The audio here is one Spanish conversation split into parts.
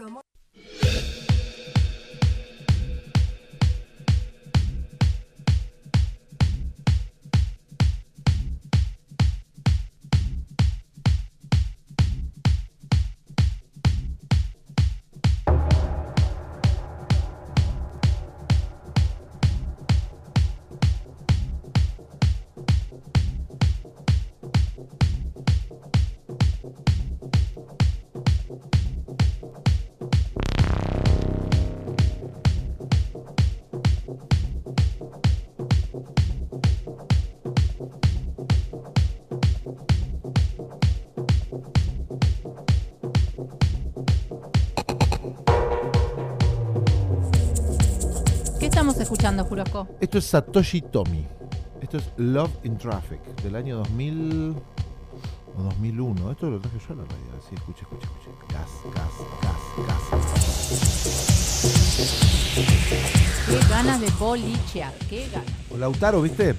Somos escuchando, Jurosco? Esto es Satoshi Tomi. Esto es Love in Traffic, del año 2000 o 2001. Esto lo traje yo a la radio. Sí, escuche, escuche, escuche. Gas, gas, gas, gas. Qué ganas de bolichear, qué ganas. O Lautaro, ¿viste?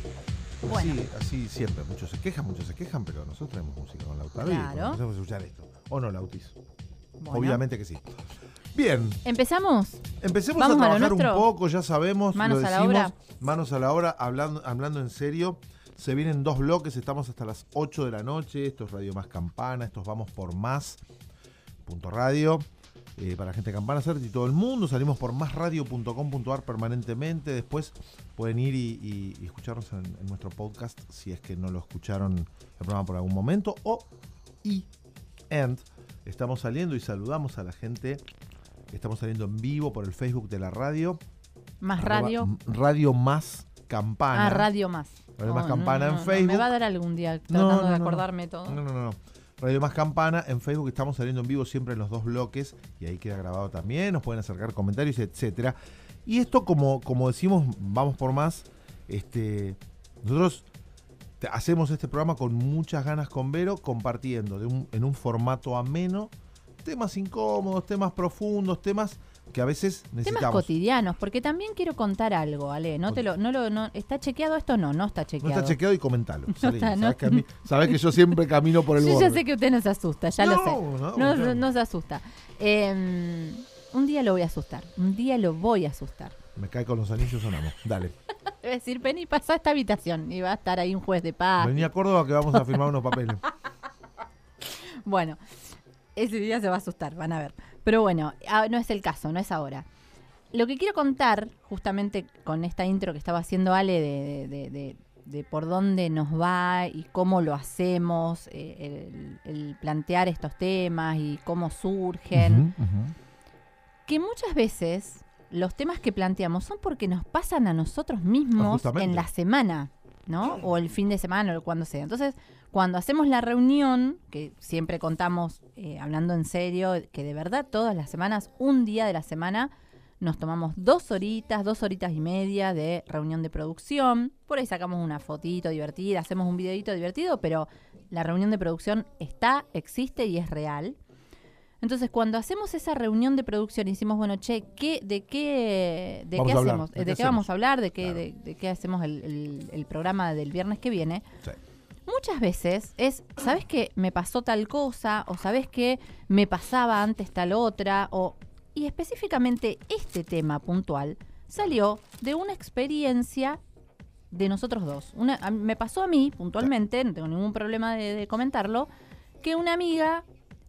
Bueno. Así, así siempre. Muchos se quejan, muchos se quejan, pero nosotros traemos música con Lautaro y Claro. empezamos a escuchar esto. ¿O no, Lautis? Bueno. Obviamente que sí. Bien, ¿Empezamos? Empecemos Vamos a trabajar un poco, ya sabemos, Manos lo a la decimos, obra. manos a la obra, hablando, hablando en serio. Se vienen dos bloques, estamos hasta las 8 de la noche. Esto es Radio Más Campana, estos vamos por más. Punto radio. eh, para gente de Campana Cert y todo el mundo. Salimos por másradio.com.ar permanentemente. Después pueden ir y, y- y escucharnos en, en nuestro podcast si es que no lo escucharon el programa por algún momento. O y and estamos saliendo y saludamos a la gente. Estamos saliendo en vivo por el Facebook de la radio. Más radio. Radio Más Campana. Ah, radio más. Radio Más Oh, Campana en Me Facebook. va a dar algún día tratando de acordarme todo. No, no, no. Radio Más Campana en Facebook estamos saliendo en vivo siempre en los dos bloques y ahí queda grabado también. Nos pueden acercar comentarios, etcétera. Y esto, como, como decimos, vamos por más. Este, nosotros hacemos este programa con muchas ganas con Vero, compartiendo de un- en un formato ameno temas incómodos, temas profundos, temas que a veces Temas necesitamos. cotidianos, porque también quiero contar algo, Ale. No te lo, no lo, no, ¿Está chequeado esto? No, no está no chequeado. está chequeado y comentalo. Salí, está, sabes, no. que a mí- sabes que yo siempre camino por el Yo borde. ya sé que usted no se asusta, ya lo No, sé. no, No, no, no se asusta. Eh, un día lo voy a asustar. Un día lo voy a asustar. Me cae con los anillos, sonamos. Dale. A decir, ven y pasa a esta habitación. Y va a estar ahí un juez de paz. Vení a Córdoba que vamos a firmar unos papeles. Bueno, ese día se va a asustar, van a ver. Pero bueno, no es el caso, no es ahora. Lo que quiero contar, justamente con esta intro que estaba haciendo Ale de, de- de- de- de por dónde nos va y cómo lo hacemos, eh, el, el plantear estos temas y cómo surgen, que muchas veces los temas que planteamos son porque nos pasan a nosotros mismos Ah, en la semana, ¿no? O el fin de semana o cuando sea. Entonces, cuando hacemos la reunión, que siempre contamos, eh, hablando en serio, que de verdad todas las semanas, un día de la semana, nos tomamos dos horitas, dos horitas y media de reunión de producción. Por ahí sacamos una fotito divertida, hacemos un videito divertido, pero la reunión de producción está, existe y es real. Entonces, cuando hacemos esa reunión de producción y decimos, bueno, che, ¿qué, ¿de qué, de qué hacemos? ¿de ¿De, qué vamos a hablar? ¿De qué, Claro. de, de qué hacemos el, el- el programa del viernes que viene? Sí. Muchas veces es, ¿sabes que me pasó tal cosa? O ¿sabes que me pasaba antes tal otra? O, y específicamente este tema puntual salió de una experiencia de nosotros dos. Una, me pasó a mí puntualmente, no tengo ningún problema de, de comentarlo, que una amiga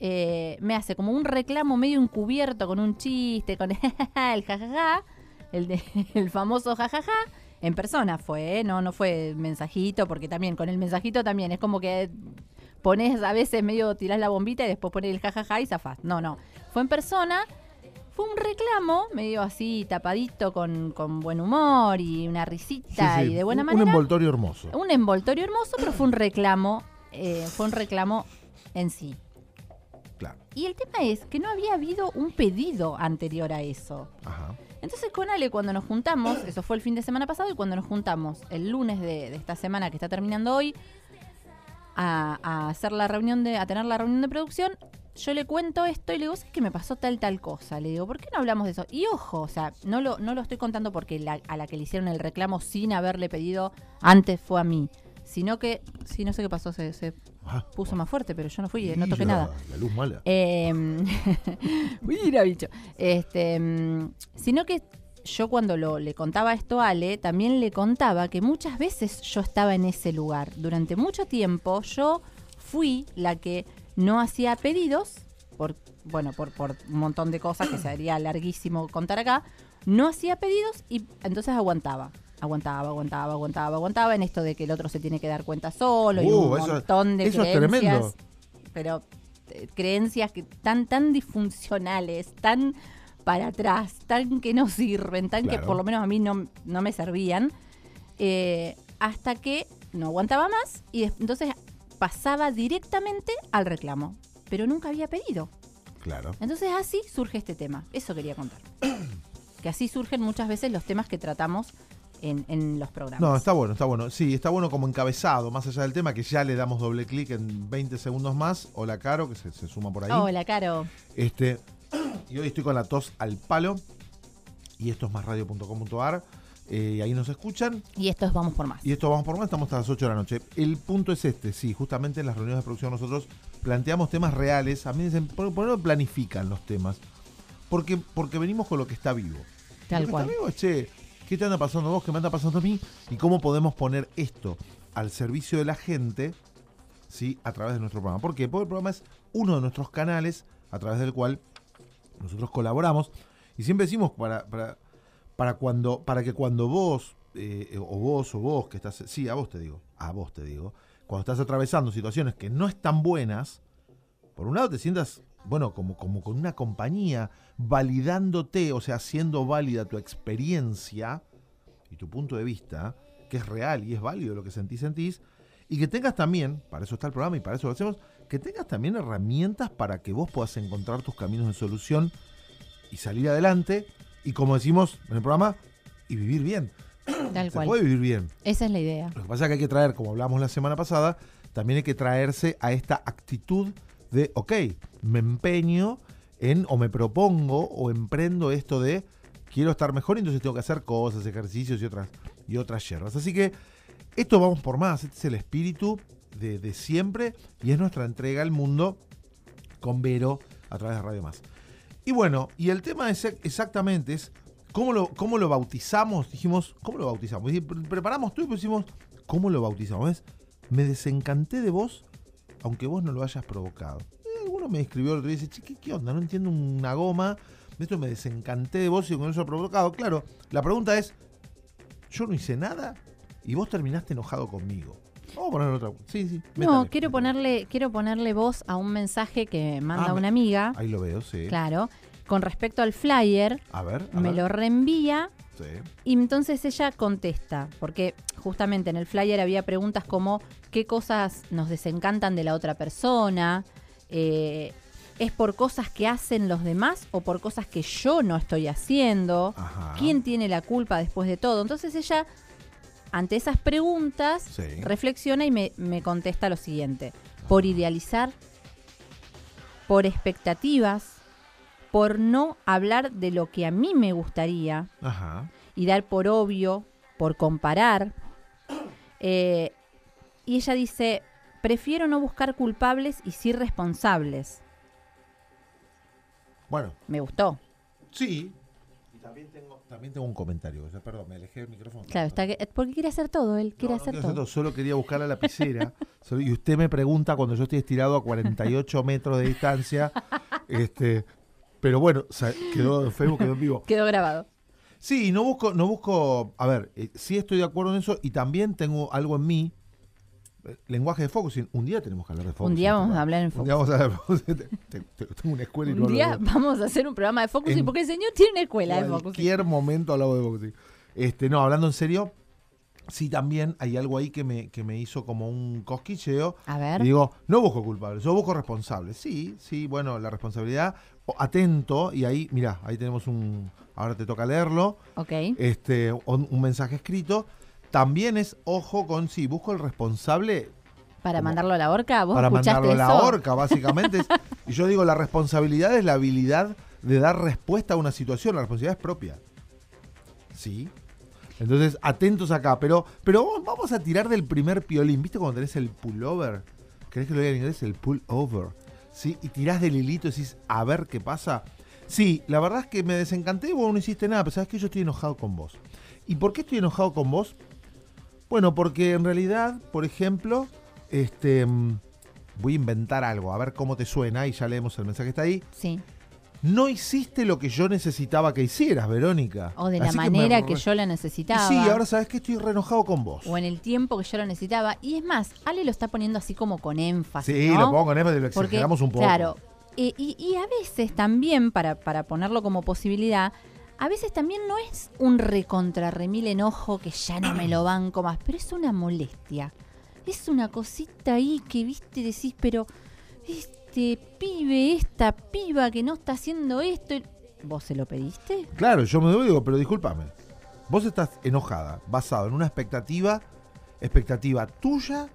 eh, me hace como un reclamo medio encubierto con un chiste, con el jajaja, el, de, el famoso jajaja. En persona fue, ¿eh? no, no fue mensajito, porque también con el mensajito también es como que pones a veces medio tirás la bombita y después pones el jajaja y zafás. No, no. Fue en persona. Fue un reclamo, medio así tapadito con, con buen humor y una risita Sí, sí. y de buena un, manera. Un envoltorio hermoso. Un envoltorio hermoso, pero fue un reclamo, eh, fue un reclamo en sí. Claro. Y el tema es que no había habido un pedido anterior a eso. Ajá. Entonces con Ale cuando nos juntamos, eso fue el fin de semana pasado, y cuando nos juntamos el lunes de, esta semana que está terminando hoy, a, hacer la reunión de, a tener la reunión de producción, yo le cuento esto y le digo, ¿sabes que me pasó tal tal cosa? Le digo, ¿por qué no hablamos de eso? Y ojo, o sea, no lo, no lo estoy contando porque la- a la que le hicieron el reclamo sin haberle pedido antes fue a mí. Sino que, sí, no sé qué pasó, se, se Ah, puso más fuerte, pero yo no fui, eh, no toqué nada. La luz mala. Eh, mira, bicho. Este, mm, sino que yo cuando lo, le contaba esto a Ale, también le contaba que muchas veces yo estaba en ese lugar. Durante mucho tiempo yo fui la que no hacía pedidos, por, bueno, por, por un montón de cosas que sería larguísimo contar acá, no hacía pedidos y entonces aguantaba. Aguantaba, aguantaba, aguantaba, aguantaba en esto de que el otro se tiene que dar cuenta solo y Uh, un eso- montón de eso es creencias tremendo. pero eh, creencias que tan tan disfuncionales, tan para atrás, tan que no sirven, tan que por lo menos a mí no, no me servían, eh, hasta que no aguantaba más y entonces pasaba directamente al reclamo, pero nunca había pedido. Claro. Entonces así surge este tema, eso quería contar. que así surgen muchas veces los temas que tratamos en, en los programas. No, está bueno, está bueno. Sí, está bueno como encabezado, más allá del tema, que ya le damos doble clic en 20 segundos más. Hola, Caro, que se, se suma por ahí. Hola, Caro. Este, y hoy estoy con la tos al palo. Y esto es másradio.com.ar. Eh, y ahí nos escuchan. Y esto es Vamos por Más. Y esto vamos por más, estamos hasta las 8 de la noche. El punto es este, sí, justamente en las reuniones de producción nosotros planteamos temas reales. A mí me dicen, ¿por, qué no planifican los temas? Porque, porque venimos con lo que está vivo. Tal lo que cual. está vivo es, che, ¿qué te anda pasando vos? ¿Qué me anda pasando a mí? ¿Y cómo podemos poner esto al servicio de la gente, sí, a través de nuestro programa? ¿Por qué? Porque el programa es uno de nuestros canales a través del cual nosotros colaboramos. Y siempre decimos para, para, para, cuando, para que cuando vos, eh, o vos, o vos, que estás, sí, a vos te digo, a vos te digo, cuando estás atravesando situaciones que no están buenas, por un lado te sientas, bueno, como, como con una compañía, validándote, o sea, haciendo válida tu experiencia y tu punto de vista, que es real y es válido lo que sentís, sentís, y que tengas también, para eso está el programa y para eso lo hacemos, que tengas también herramientas para que vos puedas encontrar tus caminos de solución y salir adelante, y como decimos en el programa, y vivir bien. Tal Se cual. puede vivir bien. Esa es la idea. Lo que pasa es que hay que traer, como hablamos la semana pasada, también hay que traerse a esta actitud de, ok, me empeño en, o me propongo, o emprendo esto de, quiero estar mejor, entonces tengo que hacer cosas, ejercicios y otras, y otras yerras. Así que esto vamos por más, este es el espíritu de, siempre, y es nuestra entrega al mundo con Vero a través de Radio Más. Y bueno, y el tema es exactamente es cómo lo, cómo lo bautizamos. Dijimos, ¿cómo lo bautizamos? Y pre- preparamos todo y pusimos, ¿cómo lo bautizamos? ¿Ves? Me desencanté de vos, aunque vos no lo hayas provocado. Eh, alguno me escribió el otro día y dice, che, ¿qué, qué onda? No entiendo una goma. De esto me desencanté de vos y con eso provocado. Claro, la pregunta es, yo no hice nada y vos terminaste enojado conmigo. Vamos a poner otra. Sí, sí. No, quiero ponerle, quiero ponerle voz a un mensaje que manda Ah, una amiga, Ahí lo veo, sí. claro, con respecto al flyer, A ver, a me ver. lo reenvía Sí. y entonces ella contesta, porque justamente en el flyer había preguntas como qué cosas nos desencantan de la otra persona, eh, es por cosas que hacen los demás o por cosas que yo no estoy haciendo, Ajá. quién tiene la culpa después de todo. Entonces ella, ante esas preguntas, Sí. reflexiona y me, me contesta lo siguiente. Por idealizar, por expectativas, por no hablar de lo que a mí me gustaría Ajá. y dar por obvio, por comparar. Eh, y ella dice, prefiero no buscar culpables y sí responsables. Bueno, Me gustó. sí. Y también tengo, también tengo un comentario. Perdón, me alejé del micrófono. Claro, está que, porque quiere hacer todo, él quiere No, no hacer todo. Solo quería buscar la lapicera. Solo- y usted me pregunta cuando yo estoy estirado a 48 metros de distancia. este, pero bueno, o sea, quedó en Facebook, quedó en vivo. Quedó grabado. Sí, no busco, no busco, a ver, eh, sí estoy de acuerdo en eso y también tengo algo en mí, eh, lenguaje de focusing. Un día tenemos que hablar de focusing. Un día vamos ¿no? a hablar en Un focus. día vamos a hablar de Tengo una escuela y no Un lo día veo. vamos a hacer un programa de focusing En porque el señor tiene una escuela de focusing. cualquier momento hablamos de focusing. Este, no, hablando en serio, sí también hay algo ahí que me, que me hizo como un cosquilleo. A Y ver, digo, no busco culpables, yo busco responsables. Sí, sí, bueno, la responsabilidad, atento, y ahí, mira, ahí tenemos un, ahora te toca leerlo, ok. este, un, un mensaje escrito. También es, ojo con, sí, busco el responsable Para como- mandarlo a la horca, vos para mandarlo a la horca, básicamente. es- y yo digo, la responsabilidad es la habilidad de dar respuesta a una situación, la responsabilidad es propia. Sí. Entonces, atentos acá. Pero, pero vamos- vamos a tirar del primer piolín. ¿Viste cuando tenés el pullover? ¿Querés que lo diga en inglés? El pullover. ¿Sí? Y tirás del hilito y decís, a ver qué pasa. Sí, la verdad es que me desencanté y vos no hiciste nada, pero sabes que yo estoy enojado con vos. ¿Y por qué estoy enojado con vos? Bueno, porque en realidad, por ejemplo, este mm, voy a inventar algo, a ver cómo te suena, y ya leemos el mensaje que está ahí. Sí. No hiciste lo que yo necesitaba que hicieras, Verónica. O de la Así manera que, yo la Y necesitaba. Sí, ahora sabes que estoy re enojado con vos. O en el tiempo que yo lo necesitaba. Y es más, Ale lo está poniendo así como con énfasis. Sí, ¿no? lo pongo con énfasis, lo Porque, exageramos un poco. Claro. eh, y, y a veces también, para, para ponerlo como posibilidad, a veces también no es un recontra remil enojo que ya no me lo banco más, pero es una molestia. Es una cosita ahí que, viste, decís, pero este pibe, esta piba que no está haciendo esto. ¿Vos se lo pediste? Claro, yo me doy, digo, pero discúlpame. Vos estás enojada, basado en una expectativa, expectativa tuya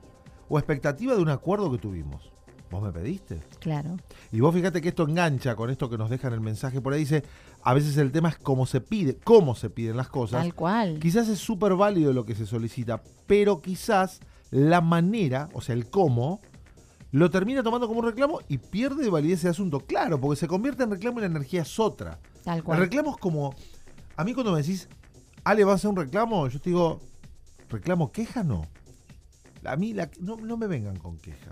o expectativa de un acuerdo que tuvimos. Vos me pediste. Claro. Y vos fíjate que esto engancha con esto que nos dejan el mensaje por ahí. Dice, a veces el tema es cómo se pide, cómo se piden las cosas. Tal cual. Quizás es súper válido lo que se solicita, pero quizás la manera, o sea, el cómo, lo termina tomando como un reclamo y pierde validez ese asunto. Claro, porque se convierte en reclamo y la energía es otra. Tal El cual. reclamo es como. A mí cuando me decís, Ale, ¿vas a hacer un reclamo? Yo te digo, ¿reclamo queja? No. A mí la- no, no me vengan con queja.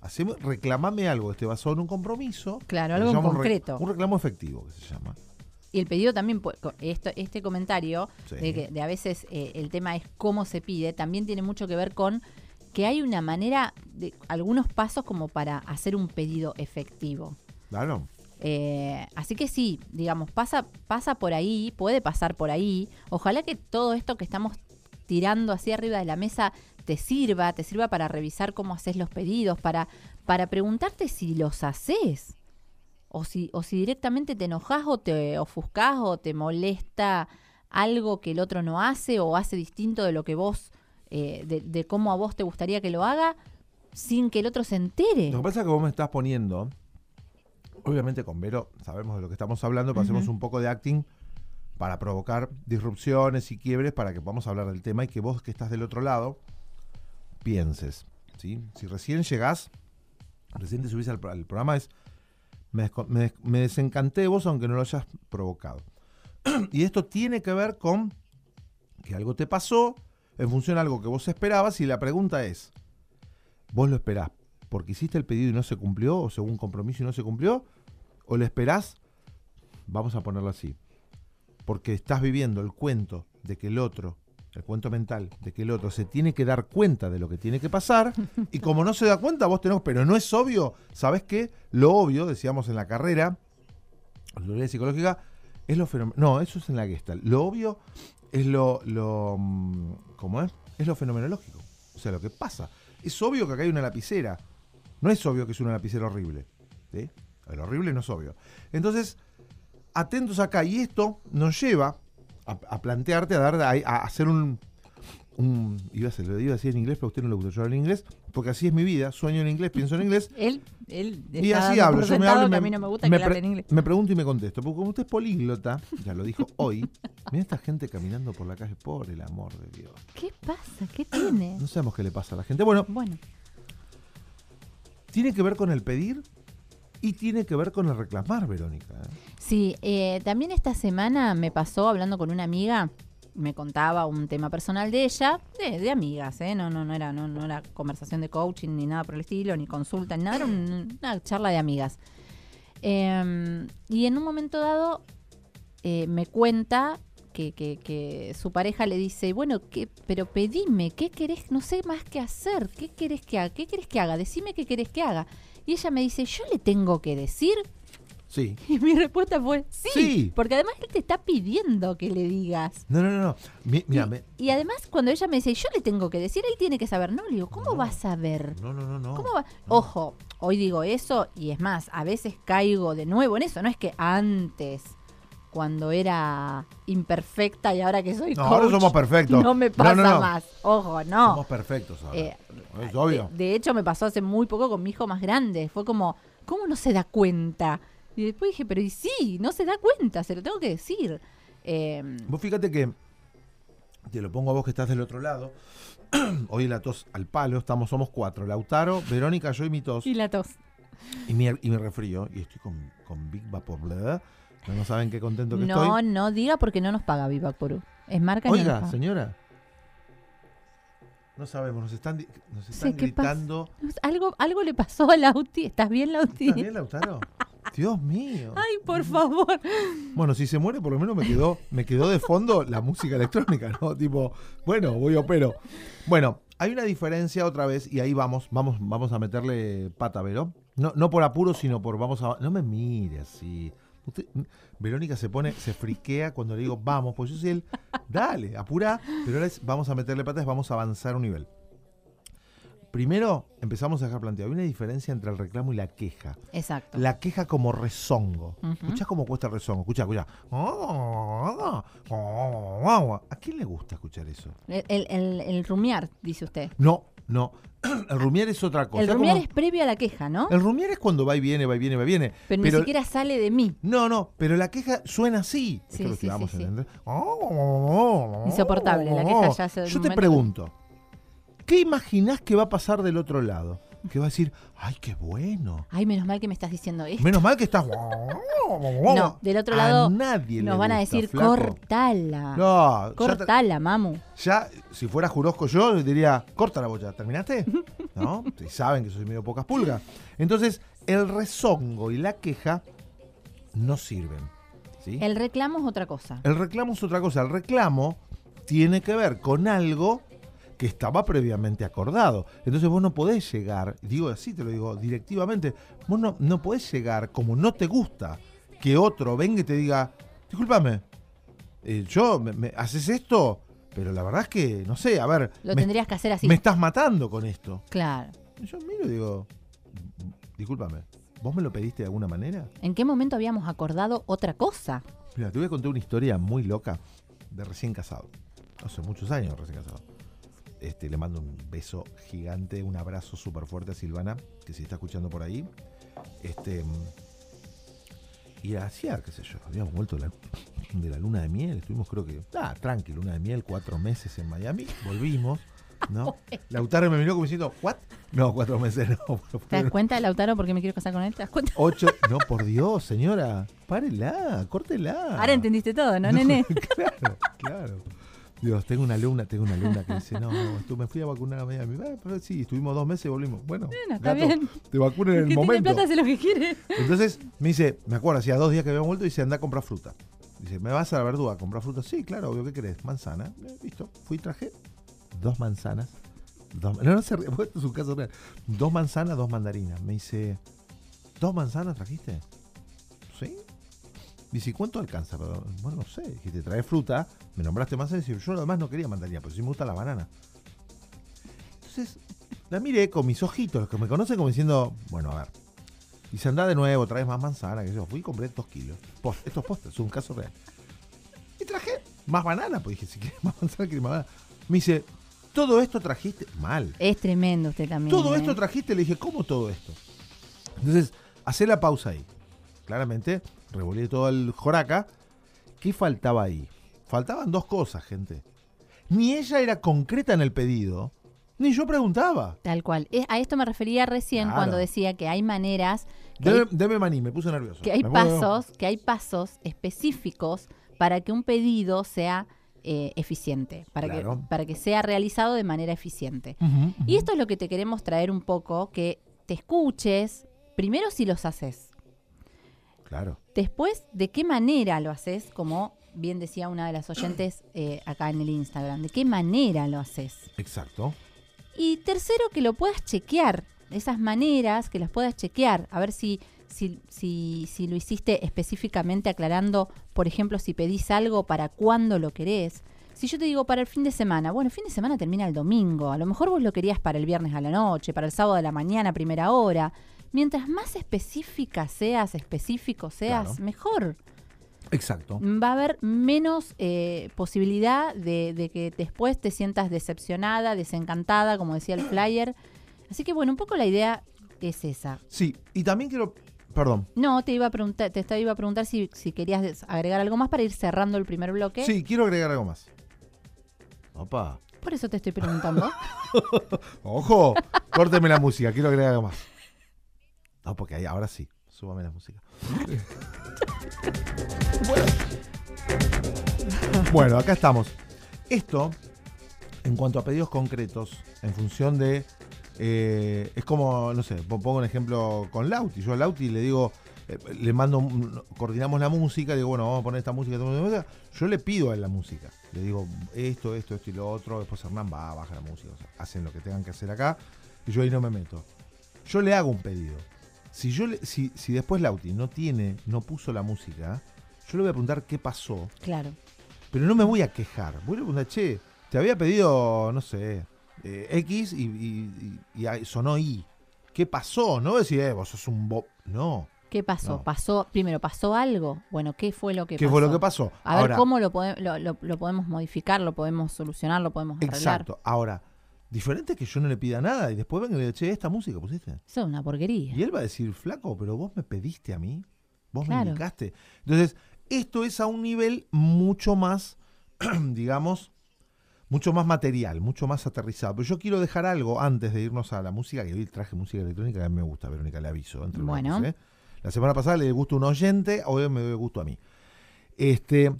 Haceme, reclamame algo esté basado en un compromiso. Claro, algo en un concreto. Un, reclamo efectivo, que se llama. Y el pedido también, pu- co- esto, este comentario Sí. de que de a veces eh, el tema es cómo se pide, también tiene mucho que ver con que hay una manera, de algunos pasos como para hacer un pedido efectivo. Claro. Eh, así que sí, digamos, pasa, pasa por ahí, puede pasar por ahí. Ojalá que todo esto que estamos tirando así arriba de la mesa te sirva, te sirva para revisar cómo haces los pedidos, para, para preguntarte si los haces. O si, o si directamente te enojas o te ofuscás o te molesta algo que el otro no hace o hace distinto de lo que vos, eh, de, de cómo a vos te gustaría que lo haga, sin que el otro se entere. Lo que pasa es que vos me estás poniendo, obviamente con Vero sabemos de lo que estamos hablando, pero hacemos un poco de acting para provocar disrupciones y quiebres para que podamos hablar del tema y que vos que estás del otro lado pienses. ¿sí? Si recién llegás, recién te subís al, pro- al programa, es me, me des- me desencanté de vos aunque no lo hayas provocado. y esto tiene que ver con que algo te pasó en función de algo que vos esperabas y la pregunta es, ¿vos lo esperás porque hiciste el pedido y no se cumplió o según compromiso y no se cumplió? ¿O lo esperás, vamos a ponerlo así, porque estás viviendo el cuento de que el otro, el cuento mental, de que el otro se tiene que dar cuenta de lo que tiene que pasar y como no se da cuenta, vos tenés, pero no es obvio, ¿sabés qué? Lo obvio, decíamos en la carrera, la teoría psicológica, es lo fenomenal. No, eso es en la Gestalt. Lo obvio es lo, lo mm, ¿cómo es? Es lo fenomenológico. O sea, lo que pasa. Es obvio que acá hay una lapicera. No es obvio que es una lapicera horrible. ¿sí? El horrible no es obvio. Entonces, atentos acá. Y esto nos lleva a, plantearte, a, dar, a, a hacer un, Iba a, lo decir en inglés, pero usted no le gusta yo en inglés. Porque así es mi vida. Sueño en inglés, pienso en inglés. Él, él Y así hablo. Yo me hablo y me, a mí no me gusta me pre- en inglés. me pregunto y me contesto. Porque como usted es políglota, ya lo dijo hoy. Mira esta gente caminando por la calle, por el amor de Dios. ¿Qué pasa? ¿Qué tiene? No sabemos qué le pasa a la gente. Bueno, Bueno, tiene que ver con el pedir y tiene que ver con el reclamar, Verónica. ¿eh? sí, eh, también esta semana me pasó hablando con una amiga, me contaba un tema personal de ella, de, de amigas, ¿eh? No, no, no era, no, no era conversación de coaching ni nada por el estilo, ni consulta, ni nada, era un- una charla de amigas. Eh, y en un momento dado eh, me cuenta que, que- que su pareja le dice, bueno, ¿qué, pero pedime, ¿qué querés? No sé más qué hacer, ¿qué querés que haga? ¿Qué querés que haga? Decime qué querés que haga. Y ella me dice, ¿yo le tengo que decir? Sí. Y mi respuesta fue, sí, Sí. porque además él te está pidiendo que le digas. No, no, no. no. Mi- mira, y, me- y además cuando ella me dice, yo le tengo que decir, él tiene que saber. No, le digo, ¿cómo No. va a saber? no, no, no, no. ¿Cómo va? no. Ojo, hoy digo eso y es más, a veces caigo de nuevo en eso. No es que antes, cuando era imperfecta y ahora que soy No, coach, ahora somos perfectos. no me pasa no, no. más. Ojo, no. Somos perfectos ahora. Eh, es obvio. De, de hecho, me pasó hace muy poco con mi hijo más grande. Fue como, ¿cómo no se da cuenta? Y después dije, pero y sí, no se da cuenta, se lo tengo que decir. Eh, Vos fíjate que Te lo pongo a vos que estás del otro lado. Hoy la tos al palo, estamos, somos cuatro. Lautaro, Verónica, yo y mi tos. Y la tos. Y mi, y mi resfrío. Y estoy con, con Big Vapor, ¿verdad? No, no saben qué contento que No, estoy. no diga porque no nos paga Viva Porú. Es marca no Oiga, señora. No sabemos, nos están, nos están gritando. Algo, algo le pasó a Lauti. ¿Estás bien, Lauti? ¿Está bien, Lautaro? Dios mío. Ay, por favor. Bueno, si se muere, por lo menos me quedó, me quedó de fondo la música electrónica, ¿no? Tipo, bueno, voy opero. Bueno, hay una diferencia otra vez, y ahí vamos, vamos, vamos a meterle pata, Vero. No, no por apuro, sino por vamos a. No me mire así. Usted- Verónica se pone, se friquea cuando le digo vamos, pues yo soy el. Dale, apura, pero ahora es, vamos a meterle patas, vamos a avanzar un nivel. Primero, empezamos a dejar planteado. Hay una diferencia entre el reclamo y la queja. Exacto. La queja como rezongo. Escuchá cómo cuesta el rezongo. Escuchá, escuchá. ¿A quién le gusta escuchar eso? El, el, el- el rumiar, dice usted. No, no. El rumier es otra cosa. El rumiar Como- es previo a la queja, ¿no? el rumier es cuando va y viene, va y viene, va y viene. Pero, ni siquiera sale de mí. No, no, pero la queja suena así. Sí, lo sí, que vamos sí, a entender. Insoportable, la queja ya un Yo te pregunto, ¿qué imaginás que va a pasar del otro lado? Que va a decir, ay, qué bueno. Ay, menos mal que me estás diciendo esto. Menos mal que estás. No, del otro A lado nadie Nos van a decir, flaco. cortala. No, ya, cortala, mamu. ya, si fuera Jurosco yo, le diría, corta la bocha, ¿terminaste? ¿No? Y saben que soy medio pocas pulgas. Entonces, el rezongo y la queja no sirven. ¿sí? El reclamo es otra cosa. El reclamo es otra cosa. El reclamo tiene que ver con algo que estaba previamente acordado. Entonces vos no podés llegar, digo así, te lo digo directivamente, vos no, no podés llegar como no te gusta que otro venga y te diga, discúlpame, eh, yo, me, me- haces esto, pero la verdad es que, no sé, a ver, Lo me, tendrías que hacer así. me estás matando con esto. Claro. Yo miro y digo, discúlpame, ¿vos me lo pediste de alguna manera? ¿En qué momento habíamos acordado otra cosa? Mira, te voy a contar una historia muy loca de recién casado. Hace muchos años recién casado. Este, le mando un beso gigante, un abrazo súper fuerte a Silvana, que si está escuchando por ahí. Este, y hacía, qué sé yo, habíamos vuelto de la, de la luna de miel. Estuvimos, creo que, ah, tranqui, luna de miel, cuatro meses en Miami. Volvimos, ¿no? Lautaro me miró como diciendo, ¿what? No, cuatro meses no. ¿Te das cuenta, Lautaro, por qué me quiero casar con él? ¿Te das cuenta? Ocho, no, por Dios, señora, párela, córtela. Ahora entendiste todo, ¿no, nene? claro, claro. Dios, tengo una alumna, tengo una alumna que dice, no, tú me fui a vacunar a Miami. Ah, pero sí, estuvimos dos meses y volvimos. Bueno, Bueno, está gato, bien. te vacunan en El momento. plata hace lo que quiere. Entonces me dice, me acuerdo, hacía dos días que habíamos vuelto y dice, anda a comprar fruta. Dice, ¿me vas a la verdura a comprar fruta? Sí, claro, obvio, ¿qué querés? Manzana. Eh, listo, fui y traje dos manzanas. Dos, no, no se ríe, esto es un caso real. Dos manzanas, dos mandarinas. Me dice, ¿dos manzanas trajiste? Dice, ¿y cuánto alcanza? Pero, bueno, no sé. Dije, te traes fruta, me nombraste manzana y yo además no quería mandarina, pero sí me gusta la banana. Entonces, la miré con mis ojitos, los que me conocen como diciendo, bueno, a ver. Dice, anda de nuevo, traes más manzana, que yo fui y compré dos kilos. Post- estos postres, es un caso real. Y traje más banana, pues dije, si quieres más manzana, quieres más banana. Me dice, todo esto trajiste mal. Es tremendo usted también. Todo ¿eh? esto trajiste, le dije, ¿cómo todo esto? Entonces, hacé la pausa ahí. Claramente, revolví todo el joraca. ¿Qué faltaba ahí? Faltaban dos cosas, gente. Ni ella era concreta en el pedido, ni yo preguntaba. Tal cual. A esto me refería recién Claro. cuando decía que hay maneras, que hay, Deme, maní, me puse nervioso. que hay pasos, que hay pasos específicos para que un pedido sea eh, eficiente, para, Claro. que, para que sea realizado de manera eficiente. Y esto es lo que te queremos traer un poco, que te escuches, primero si los haces, Claro. después de qué manera lo haces, como bien decía una de las oyentes eh, acá en el Instagram, de qué manera lo haces. Exacto. Y tercero, que lo puedas chequear, esas maneras, que las puedas chequear, a ver si, si, si, si lo hiciste específicamente aclarando, por ejemplo, si pedís algo, para cuándo lo querés. Si yo te digo para el fin de semana, bueno, el fin de semana termina el domingo, a lo mejor vos lo querías para el viernes a la noche, para el sábado de la mañana, primera hora. Mientras más específica seas, específico seas, Claro. mejor Exacto. va a haber menos eh, posibilidad de, de que después te sientas decepcionada, desencantada, como decía el flyer. Así que bueno, un poco la idea es esa. Sí, y también quiero. Perdón. No, te iba a preguntar, te estaba- iba a preguntar si, si querías agregar algo más para ir cerrando el primer bloque. Sí, quiero agregar algo más. Opa. Por eso te estoy preguntando. Ojo, córteme la música, quiero le haga más. No, porque ahí, ahora sí, súbame la música. bueno, acá estamos. Esto, en cuanto a pedidos concretos, en función de. eh, es como, no sé, po- pongo un ejemplo con Lauti. Yo a Lauti le digo, eh, le mando, coordinamos la música, le digo, bueno, vamos a poner esta música, esta música. Yo le pido a él la música. Le digo, esto, esto, esto y lo otro. Después Hernán va, baja la música. o sea, hacen lo que tengan que hacer acá. Y yo ahí no me meto. Yo le hago un pedido. Si, yo le- si, si después Lauti no tiene, no puso la música, yo le voy a preguntar qué pasó. claro. Pero no me voy a quejar. Voy a preguntar, che, te había pedido, no sé, eh, X y, y- y- y ahí sonó Y. ¿Qué pasó? No voy a decir, eh, vos sos un bo... No. ¿Qué pasó? No. Pasó, primero, ¿pasó algo? Bueno, ¿qué fue lo que ¿Qué pasó? fue lo que pasó? A ver Ahora, cómo lo, pode- lo, lo- lo podemos modificar, lo podemos solucionar, lo podemos arreglar. Exacto. Ahora, diferente es que yo no le pida nada y después venga y le diga, che, esta música pusiste. Eso es una porquería. Y él va a decir, flaco, pero vos me pediste a mí. Vos me indicaste. Entonces, esto es a un nivel mucho más, digamos, mucho más material, mucho más aterrizado. Pero yo quiero dejar algo antes de irnos a la música, que hoy traje música electrónica que a mí me gusta, Verónica, le aviso. entre Bueno. ¿eh? La semana pasada le dio gusto a un oyente, hoy me dio gusto a mí. Este,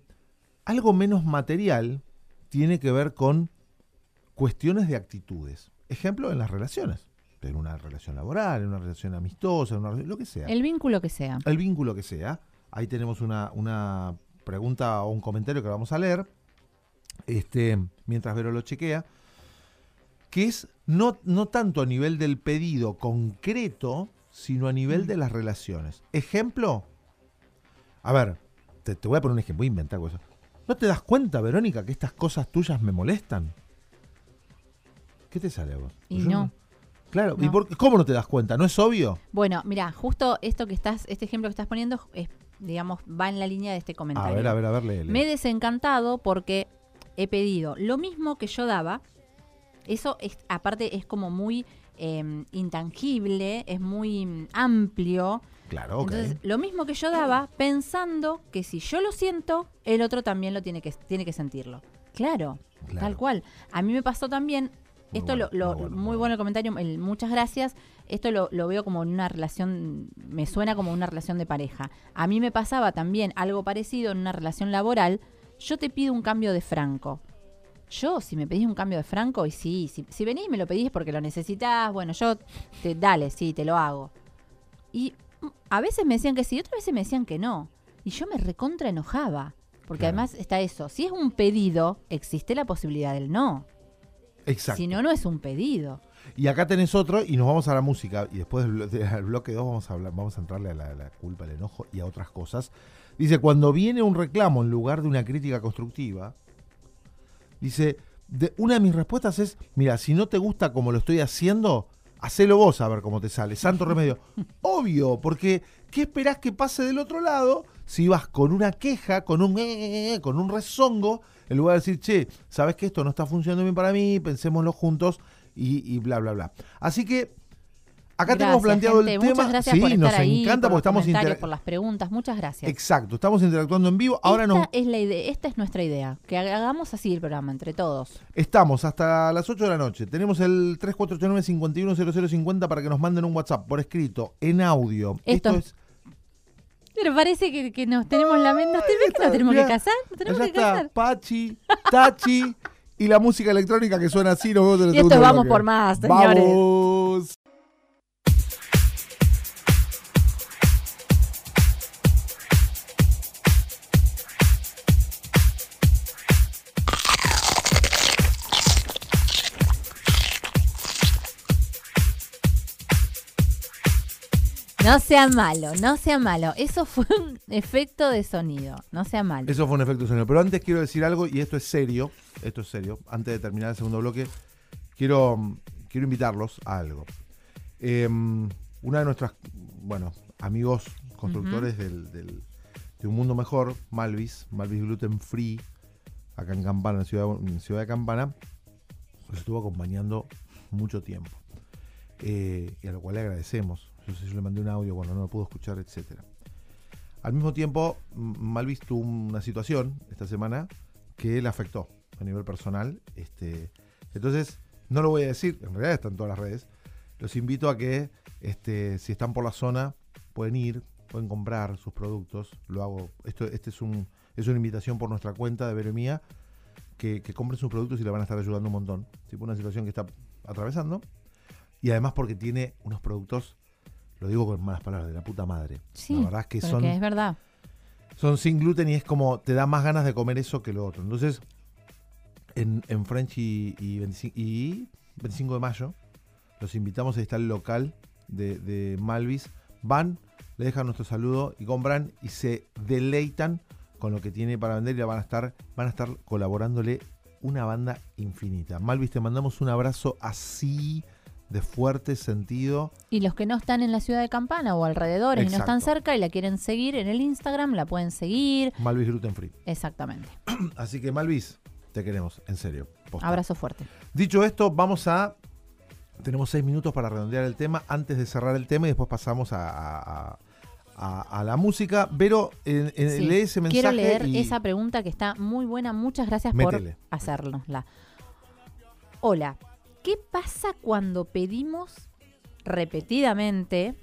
algo menos material tiene que ver con cuestiones de actitudes. Ejemplo, en las relaciones. En una relación laboral, en una relación amistosa, en una, lo que sea El vínculo que sea. el vínculo que sea. Ahí tenemos una, una pregunta o un comentario que vamos a leer, este, mientras Vero lo chequea, que es no, no tanto a nivel del pedido concreto, sino a nivel de las relaciones. Ejemplo, a ver, te, te voy a poner un ejemplo, voy a inventar cosas. ¿No te das cuenta, Verónica, que estas cosas tuyas me molestan? ¿Qué te sale a vos? Y Yo no. Claro, ¿y por cómo no te das cuenta? ¿No es obvio? Bueno, mira, justo esto que estás, este ejemplo que estás poniendo, es, digamos, va en la línea de este A comentario. ver, a ver, a ver, léele. Me he desencantado porque he pedido lo mismo que yo daba. Eso es, aparte es como muy eh, intangible, es muy mm, amplio. Claro, ok. Entonces, lo mismo que yo daba, pensando que si yo lo siento, el otro también lo tiene que, tiene que sentirlo. Claro, Claro. tal cual. A mí me pasó también, Muy esto bueno, lo, lo- muy bueno, muy muy bueno el comentario, el muchas gracias. Esto lo, lo veo como una relación, me suena como una relación de pareja. A mí me pasaba también algo parecido en una relación laboral. Yo te pido un cambio de franco. Yo, si me pedís un cambio de franco, y sí, si, si venís y me lo pedís porque lo necesitas, bueno, yo, te, dale, sí, te lo hago. Y a veces me decían que sí, otras veces me decían que no. Y yo me recontra enojaba. Porque Claro. además está eso. Si es un pedido, existe la posibilidad del no. Exacto. Si no, no es un pedido. Y acá tenés otro y nos vamos a la música. Y después del, blo- del bloque 2 vamos a hablar, vamos a entrarle a la, la culpa, al enojo y a otras cosas. Dice, cuando viene un reclamo en lugar de una crítica constructiva, dice, de, una de mis respuestas es, mira, si no te gusta como lo estoy haciendo, hacelo vos a ver cómo te sale. Santo remedio. Obvio, porque ¿qué esperás que pase del otro lado si vas con una queja, con un, eh, eh, con un rezongo, en lugar de decir, che, sabes que esto no está funcionando bien para mí, pensémoslo juntos y, y bla, bla, bla. Así que acá tenemos planteado gente. el Muchas tema. gracias sí, por estar nos ahí, encanta por porque los estamos intera- por las preguntas. Muchas gracias. Exacto, estamos interactuando en vivo. Ahora esta nos es la idea, esta es nuestra idea, que hagamos así el programa entre todos. estamos hasta las 8 de la noche. Tenemos el 3489-510050 para que nos manden un WhatsApp por escrito, en audio. Esto- es Pero parece que, que nos tenemos la mente. ¿Nos, Ahí ves que nos tenemos mirá. que casar? ¿Nos tenemos Allá que está, casar? Pachi, Tachi y la música electrónica que suena así. Nos vemos en el Y esto Vamos bloque. por Más, señores. ¡Vamos! No sea malo, no sea malo. Eso fue un efecto de sonido. No sea malo. Eso fue un efecto sonoro. Pero antes quiero decir algo, y esto es serio, esto es serio, antes de terminar el segundo bloque, quiero, quiero invitarlos a algo. Eh, una de nuestras, bueno, amigos constructores del, del- de Un Mundo Mejor, Malvis, Malvis Gluten Free, acá en Campana, en Ciudad, en Ciudad de Campana, nos estuvo acompañando mucho tiempo. Eh, y a lo cual le agradecemos. Sé, yo le mandé un audio cuando no lo pudo escuchar, etcétera. Al mismo tiempo, M- Malvis tuvo una situación esta semana que le afectó. a nivel personal. Este, entonces, no lo voy a decir, en realidad está en todas las redes. Los invito a que, este, si están por la zona, pueden ir, pueden comprar sus productos. Lo hago. Esto, este es un, es una invitación por nuestra cuenta de Veremía, que, que compren sus productos y le van a estar ayudando un montón. Tipo una situación que está atravesando. Y además porque tiene unos productos, lo digo con malas palabras, de la puta madre. Sí, la verdad es que son es verdad. son sin gluten y es como te da más ganas de comer eso que lo otro. Entonces, en, en French y, y 25, y 25 de mayo, los invitamos, ahí está el local de, de Malvis. Van, le dejan nuestro saludo y compran y se deleitan con lo que tiene para vender y van a estar, van a estar colaborándole una banda infinita. Malvis, te mandamos un abrazo así de fuerte sentido. Y los que no están en la ciudad de Campana o alrededores y no están cerca y la quieren seguir en el Instagram, la pueden seguir. Malvis Gluten Free. Exactamente. Así que Malvis, te queremos, en serio. posta. Abrazo fuerte. Dicho esto, vamos a. Tenemos seis minutos para redondear el tema antes de cerrar el tema y después pasamos a, a- a- a- a la música. Pero en, en- Sí. lee ese mensaje. Quiero leer y- esa pregunta que está muy buena. Muchas gracias Métele. por hacernosla. Hola, ¿qué pasa cuando pedimos repetidamente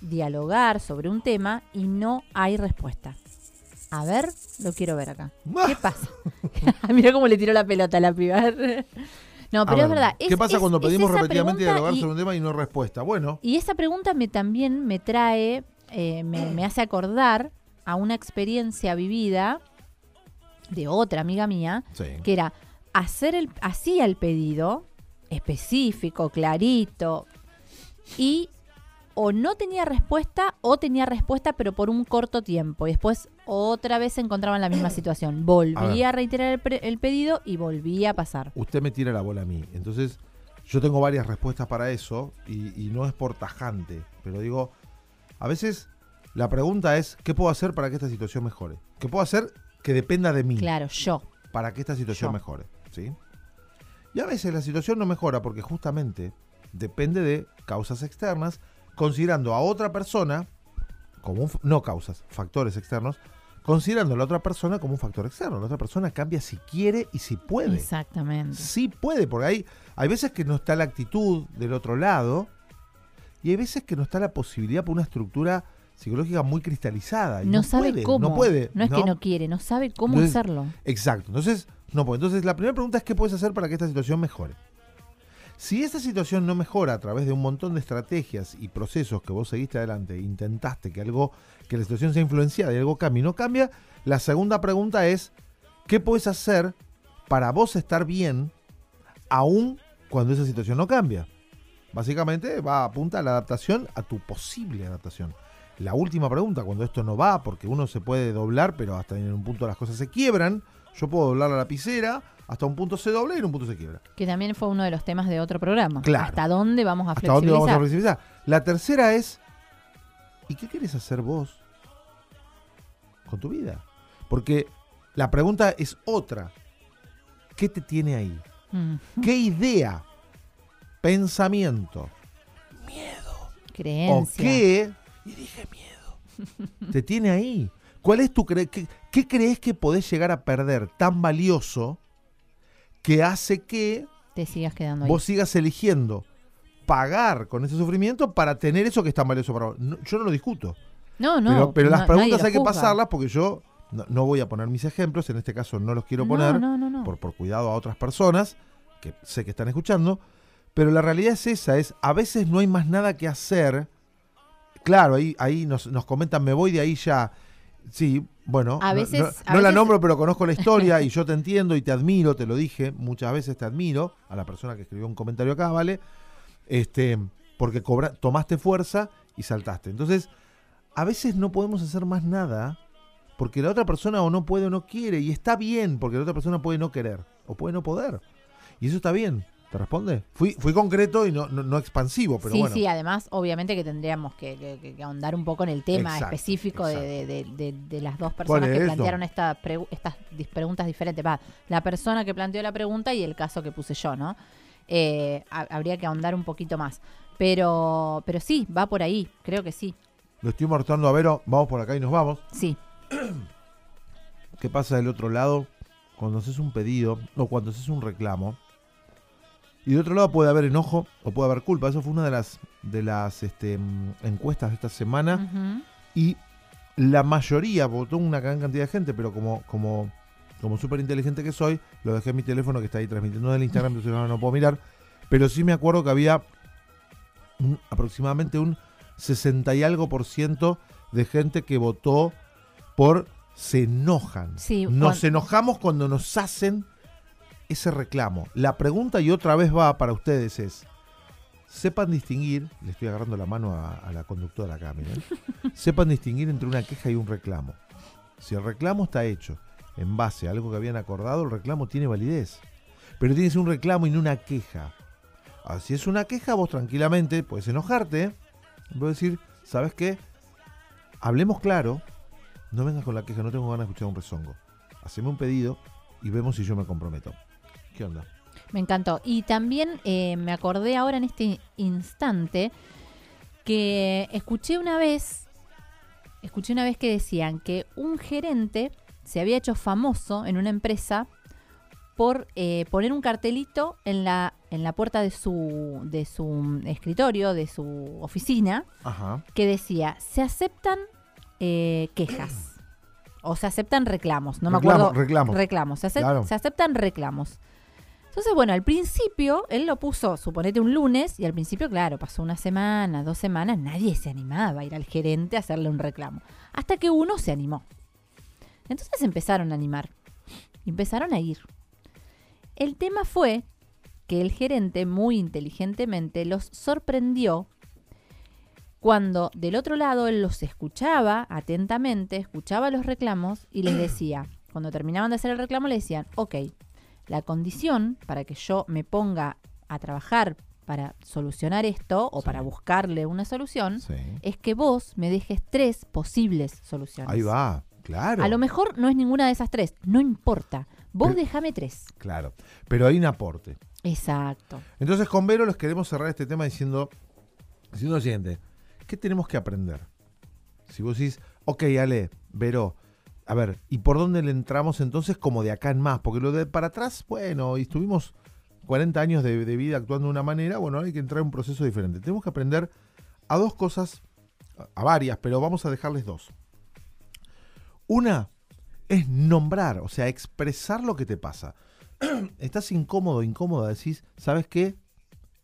dialogar sobre un tema y no hay respuesta? A ver, lo quiero ver acá. ¿Qué pasa? Mira cómo le tiró la pelota a la piba. No, pero ver, es verdad. ¿Qué es- pasa es- cuando pedimos repetidamente dialogar y- sobre un tema y no hay respuesta? Bueno, y esa pregunta me también me trae, eh, me, me hace acordar a una experiencia vivida de otra amiga mía, sí. que era hacer el, hacía el pedido específico, clarito, y o no tenía respuesta o tenía respuesta pero por un corto tiempo y después otra vez se encontraba en la misma situación. Volvía a, reiterar el, pre- el pedido y volvía a pasar. Usted me tira la bola a mí. Entonces, yo tengo varias respuestas para eso y, y no es por tajante. Pero digo, a veces la pregunta es: ¿qué puedo hacer para que esta situación mejore? ¿Qué puedo hacer que dependa de mí? Claro, yo. para que esta situación Yo. mejore. ¿sí? Y a veces la situación no mejora porque justamente depende de causas externas, considerando a otra persona como un, no causas, factores externos, considerando a la otra persona como un factor externo. La otra persona cambia si quiere y si puede. Exactamente. Sí puede, porque hay, hay veces que no está la actitud del otro lado y hay veces que no está la posibilidad por una estructura psicológica muy cristalizada. y No, sabe puede, cómo. No puede. No es que no quiere, no sabe cómo Entonces, hacerlo. Exacto. Entonces, no puede. Entonces, la primera pregunta es qué puedes hacer para que esta situación mejore. Si esta situación no mejora a través de un montón de estrategias y procesos que vos seguiste adelante, intentaste que algo, que la situación sea influenciada y algo cambie no cambia, la segunda pregunta es ¿qué puedes hacer para vos estar bien aún cuando esa situación no cambia? Básicamente va apunta a la adaptación, a tu posible adaptación. La última pregunta, cuando esto no va, porque uno se puede doblar, pero hasta en un punto las cosas se quiebran, yo puedo doblar la lapicera, hasta un punto se dobla y en un punto se quiebra. Que también fue uno de los temas de otro programa. Claro. ¿Hasta dónde vamos a ¿Hasta dónde flexibilizar? vamos a flexibilizar? La tercera es, ¿y qué quieres hacer vos con tu vida? Porque la pregunta es otra. ¿Qué te tiene ahí? Mm, ¿Qué idea, pensamiento o creencia. qué, y dije miedo, te tiene ahí? ¿Cuál es tu cre qué, crees que podés llegar a perder tan valioso que hace que Te sigas quedando ahí. vos sigas eligiendo pagar con ese sufrimiento para tener eso que es tan valioso para vos? No, yo no lo discuto. no, no. pero pero las no- preguntas nadie hay que lo juzga. pasarlas porque yo no, no voy a poner mis ejemplos, en este caso no los quiero No, poner no, no, no. Por, por cuidado a otras personas que sé que están escuchando, pero la realidad es esa, es a veces no hay más nada que hacer. Claro, ahí, ahí nos, nos comentan, me voy de ahí ya. Sí, bueno, A no- veces- no, a no la nombro, pero conozco la historia y yo te entiendo y te admiro, te lo dije, muchas veces te admiro, a la persona que escribió un comentario acá, ¿vale? Este, porque cobra, tomaste fuerza y saltaste. Entonces, a veces no podemos hacer más nada porque la otra persona o no puede o no quiere y está bien porque la otra persona puede no querer o puede no poder. Y eso está bien. ¿Te responde? Fui, fui concreto y no, no, no expansivo, pero sí, bueno. sí, además, obviamente que tendríamos que, que- ahondar un poco en el tema Exacto, específico de, exacto. de- de- de- de las dos personas que plantearon esta pregu- estas preguntas diferentes. Va, la persona que planteó la pregunta y el caso que puse yo, ¿no? Eh, ha- habría que ahondar un poquito más. Pero, pero sí, va por ahí, creo que sí. Lo estoy mostrando a Vero. Vamos por acá y nos vamos. Sí. ¿Qué pasa del otro lado cuando haces un pedido o cuando haces un reclamo. Y de otro lado puede haber enojo o puede haber culpa. Eso fue una de las, de las este, encuestas de esta semana. Y la mayoría, votó una gran cantidad de gente, pero como, como, como súper inteligente que soy, lo dejé en mi teléfono que está ahí transmitiendo del Instagram, entonces ahora no puedo mirar. Pero sí me acuerdo que había un- aproximadamente un 60 y algo por ciento de gente que votó por se enojan. Sí, Nos enojamos cuando nos hacen ese reclamo. La pregunta y otra vez va para ustedes es, sepan distinguir, le estoy agarrando la mano a, a la conductora acá, miren, sepan distinguir entre una queja y un reclamo. Si el reclamo está hecho en base a algo que habían acordado, el reclamo tiene validez. Pero tiene que ser un reclamo y no una queja. Ahora, si es una queja, vos tranquilamente puedes enojarte, puedes decir, ¿sabes qué? Hablemos claro, no vengas con la queja, no tengo ganas de escuchar un rezongo. Haceme un pedido y vemos si yo me comprometo. ¿Qué onda? Me encantó. Y también eh, me acordé ahora en este instante que escuché una vez, escuché una vez que decían que un gerente se había hecho famoso en una empresa por eh, poner un cartelito en la, en la puerta de su, de su escritorio, de su oficina, Ajá. que decía, se aceptan eh, quejas o se aceptan reclamos, no me acuerdo. reclamos. Reclamos, se, Claro. se aceptan reclamos. Entonces, bueno, al principio él lo puso, suponete un lunes, y al principio, claro, pasó una semana, dos semanas, nadie se animaba a ir al gerente a hacerle un reclamo. Hasta que uno se animó. Entonces empezaron a animar. Empezaron a ir. El tema fue que el gerente muy inteligentemente los sorprendió cuando del otro lado él los escuchaba atentamente, escuchaba los reclamos y les decía, cuando terminaban de hacer el reclamo le decían, ok, la condición para que yo me ponga a trabajar para solucionar esto o Sí. para buscarle una solución Sí. es que vos me dejes tres posibles soluciones. Ahí va, claro. A lo mejor no es ninguna de esas tres, no importa. Vos déjame tres. Claro. Pero hay un aporte. Exacto. Entonces con Vero les queremos cerrar este tema diciendo, diciendo lo siguiente. ¿Qué tenemos que aprender? Si vos decís, ok, Ale, Vero, a ver, ¿y por dónde le entramos entonces como de acá en más? Porque lo de para atrás, bueno, y estuvimos 40 años de, vida actuando de una manera, bueno, hay que entrar en un proceso diferente. Tenemos que aprender a dos cosas, a- a varias, pero vamos a dejarles dos. Una es nombrar, o sea, expresar lo que te pasa. Estás incómodo, incómoda, decís, ¿sabes qué?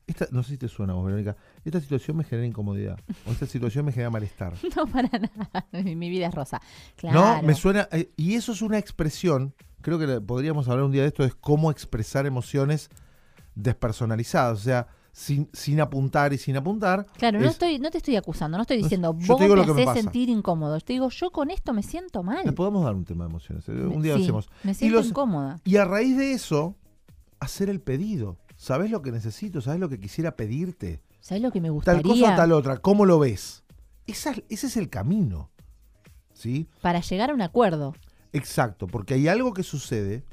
Esta, no sé si te suena, vos, Verónica. Esta situación me genera incomodidad. O esta situación me genera malestar. No para nada. Mi vida es rosa. Claro. No, me suena. eh, y eso es una expresión. Creo que podríamos hablar un día de esto: es cómo expresar emociones despersonalizadas. O sea, sin, sin apuntar y sin apuntar. Claro, no, es- estoy, no te estoy acusando, no estoy diciendo vos te me lo haces pasa". sentir incómodo. Yo te digo, yo con esto me siento mal. Le podemos dar un tema de emociones. eh, Un día lo Sí, hacemos. Me Y, siento los- incómoda. y a raíz de eso, hacer el pedido. ¿Sabes lo que necesito? ¿Sabes lo que quisiera pedirte? ¿Sabes lo que me Tal gustaría cosa, tal otra. ¿Cómo lo ves? Esa- ese es el camino. ¿Sí? para llegar a un acuerdo? Exacto, porque hay algo que sucede,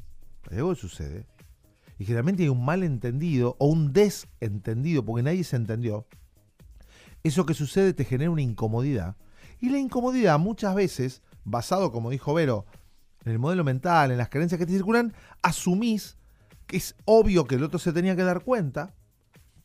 hay algo que sucede, y generalmente hay un malentendido o un desentendido, porque nadie se entendió. Eso que sucede te genera una incomodidad. Y la incomodidad muchas veces, basado, como dijo Vero, en el modelo mental, en las creencias que te circulan, asumís que es obvio que el otro se tenía que dar cuenta,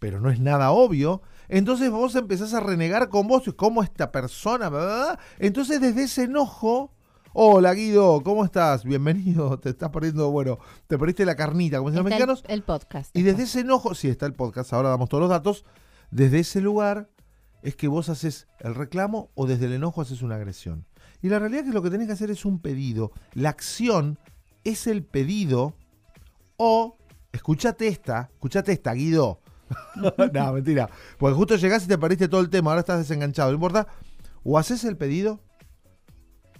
pero no es nada obvio. Entonces vos empezás a renegar con vos, como esta persona, entonces desde ese enojo, hola Guido, ¿cómo estás? Bienvenido, te estás perdiendo, bueno, te perdiste la carnita, como dicen los el, mexicanos. el podcast. Y desde ese enojo, sí está el podcast, ahora damos todos los datos, desde ese lugar es que vos haces el reclamo o desde el enojo haces una agresión. Y la realidad es que lo que tenés que hacer es un pedido. La acción es el pedido o, escuchate esta, escuchate esta, Guido. no, mentira. Porque justo llegás y te perdiste todo el tema, ahora estás desenganchado, no importa. O haces el pedido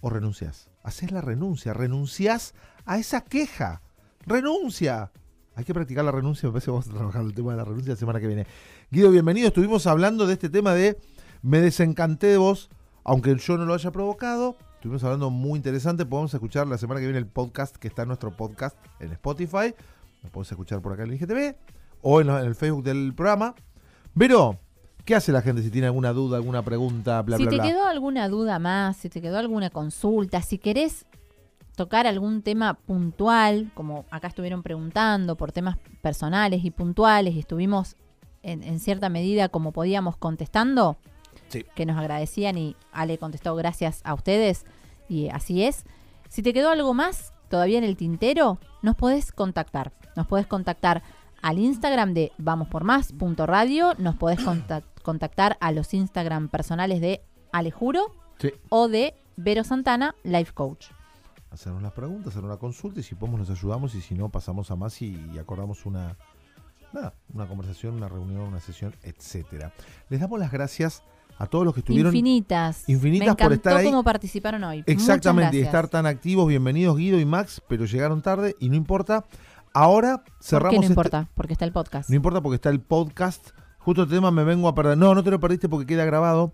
o renuncias. Haces la renuncia, renuncias a esa queja. Renuncia. Hay que practicar la renuncia, me parece que vamos a trabajar el tema de la renuncia la semana que viene. Guido, bienvenido. Estuvimos hablando de este tema de me desencanté de vos, aunque yo no lo haya provocado. Estuvimos hablando muy interesante. Podemos escuchar la semana que viene el podcast que está en nuestro podcast en Spotify. Lo podemos escuchar por acá en IGTV o en, lo- en el Facebook del programa. Pero, ¿qué hace la gente si tiene alguna duda, alguna pregunta, bla, si bla, te bla? quedó alguna duda más, si te quedó alguna consulta, si querés tocar algún tema puntual, como acá estuvieron preguntando, por temas personales y puntuales, y estuvimos en, en cierta medida como podíamos contestando, Sí. que nos agradecían y Ale contestó gracias a ustedes, y así es. Si te quedó algo más todavía en el tintero, nos podés contactar. Nos podés contactar al Instagram de vamospormás.radio, nos podés contac- contactar a los Instagram personales de Alejuro Sí. o de Vero Santana, Life Coach. Hacernos las preguntas, hacer una consulta y si podemos nos ayudamos y si no pasamos a más y, y acordamos una, nada, una conversación, una reunión, una sesión, etcétera. Les damos las gracias a todos los que estuvieron Infinitas. infinitas Me por estar ahí. cómo participaron hoy. Exactamente, y estar tan activos. Bienvenidos Guido y Max, pero llegaron tarde y no importa. Ahora ¿Por cerramos qué no este- importa? Porque está el podcast. No importa porque está el podcast. Justo este tema me vengo a perder. No, no te lo perdiste porque queda grabado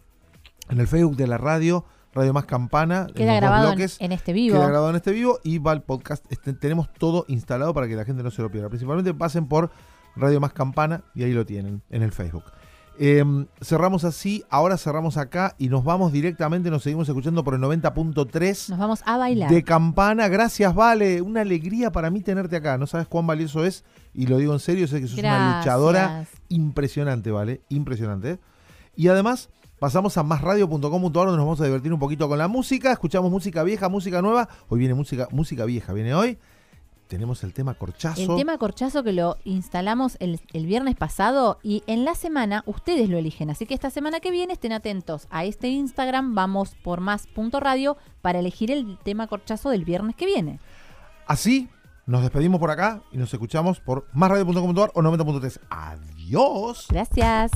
en el Facebook de la radio, Radio Más Campana. Queda grabado en, bloques. en este vivo. Queda grabado en este vivo y va al podcast. Este, tenemos todo instalado para que la gente no se lo pierda. Principalmente pasen por Radio Más Campana y ahí lo tienen en el Facebook. Eh, cerramos así, ahora cerramos acá y nos vamos directamente, nos seguimos escuchando por el 90.3 Nos vamos a bailar. de Campana. Gracias, Vale. Una alegría para mí tenerte acá. No sabes cuán valioso es y lo digo en serio, sé que sos una luchadora impresionante, ¿vale? Impresionante. ¿eh? Y además, pasamos a másradio.com.ar donde nos vamos a divertir un poquito con la música. Escuchamos música vieja, música nueva. Hoy viene música, música vieja, viene hoy. Tenemos el tema corchazo. El tema corchazo que lo instalamos el, el viernes pasado y en la semana ustedes lo eligen. Así que esta semana que viene estén atentos a este Instagram, vamos por más.radio para elegir el tema corchazo del viernes que viene. Así, nos despedimos por acá y nos escuchamos por másradio.com.ar o 90.3. Adiós. Gracias.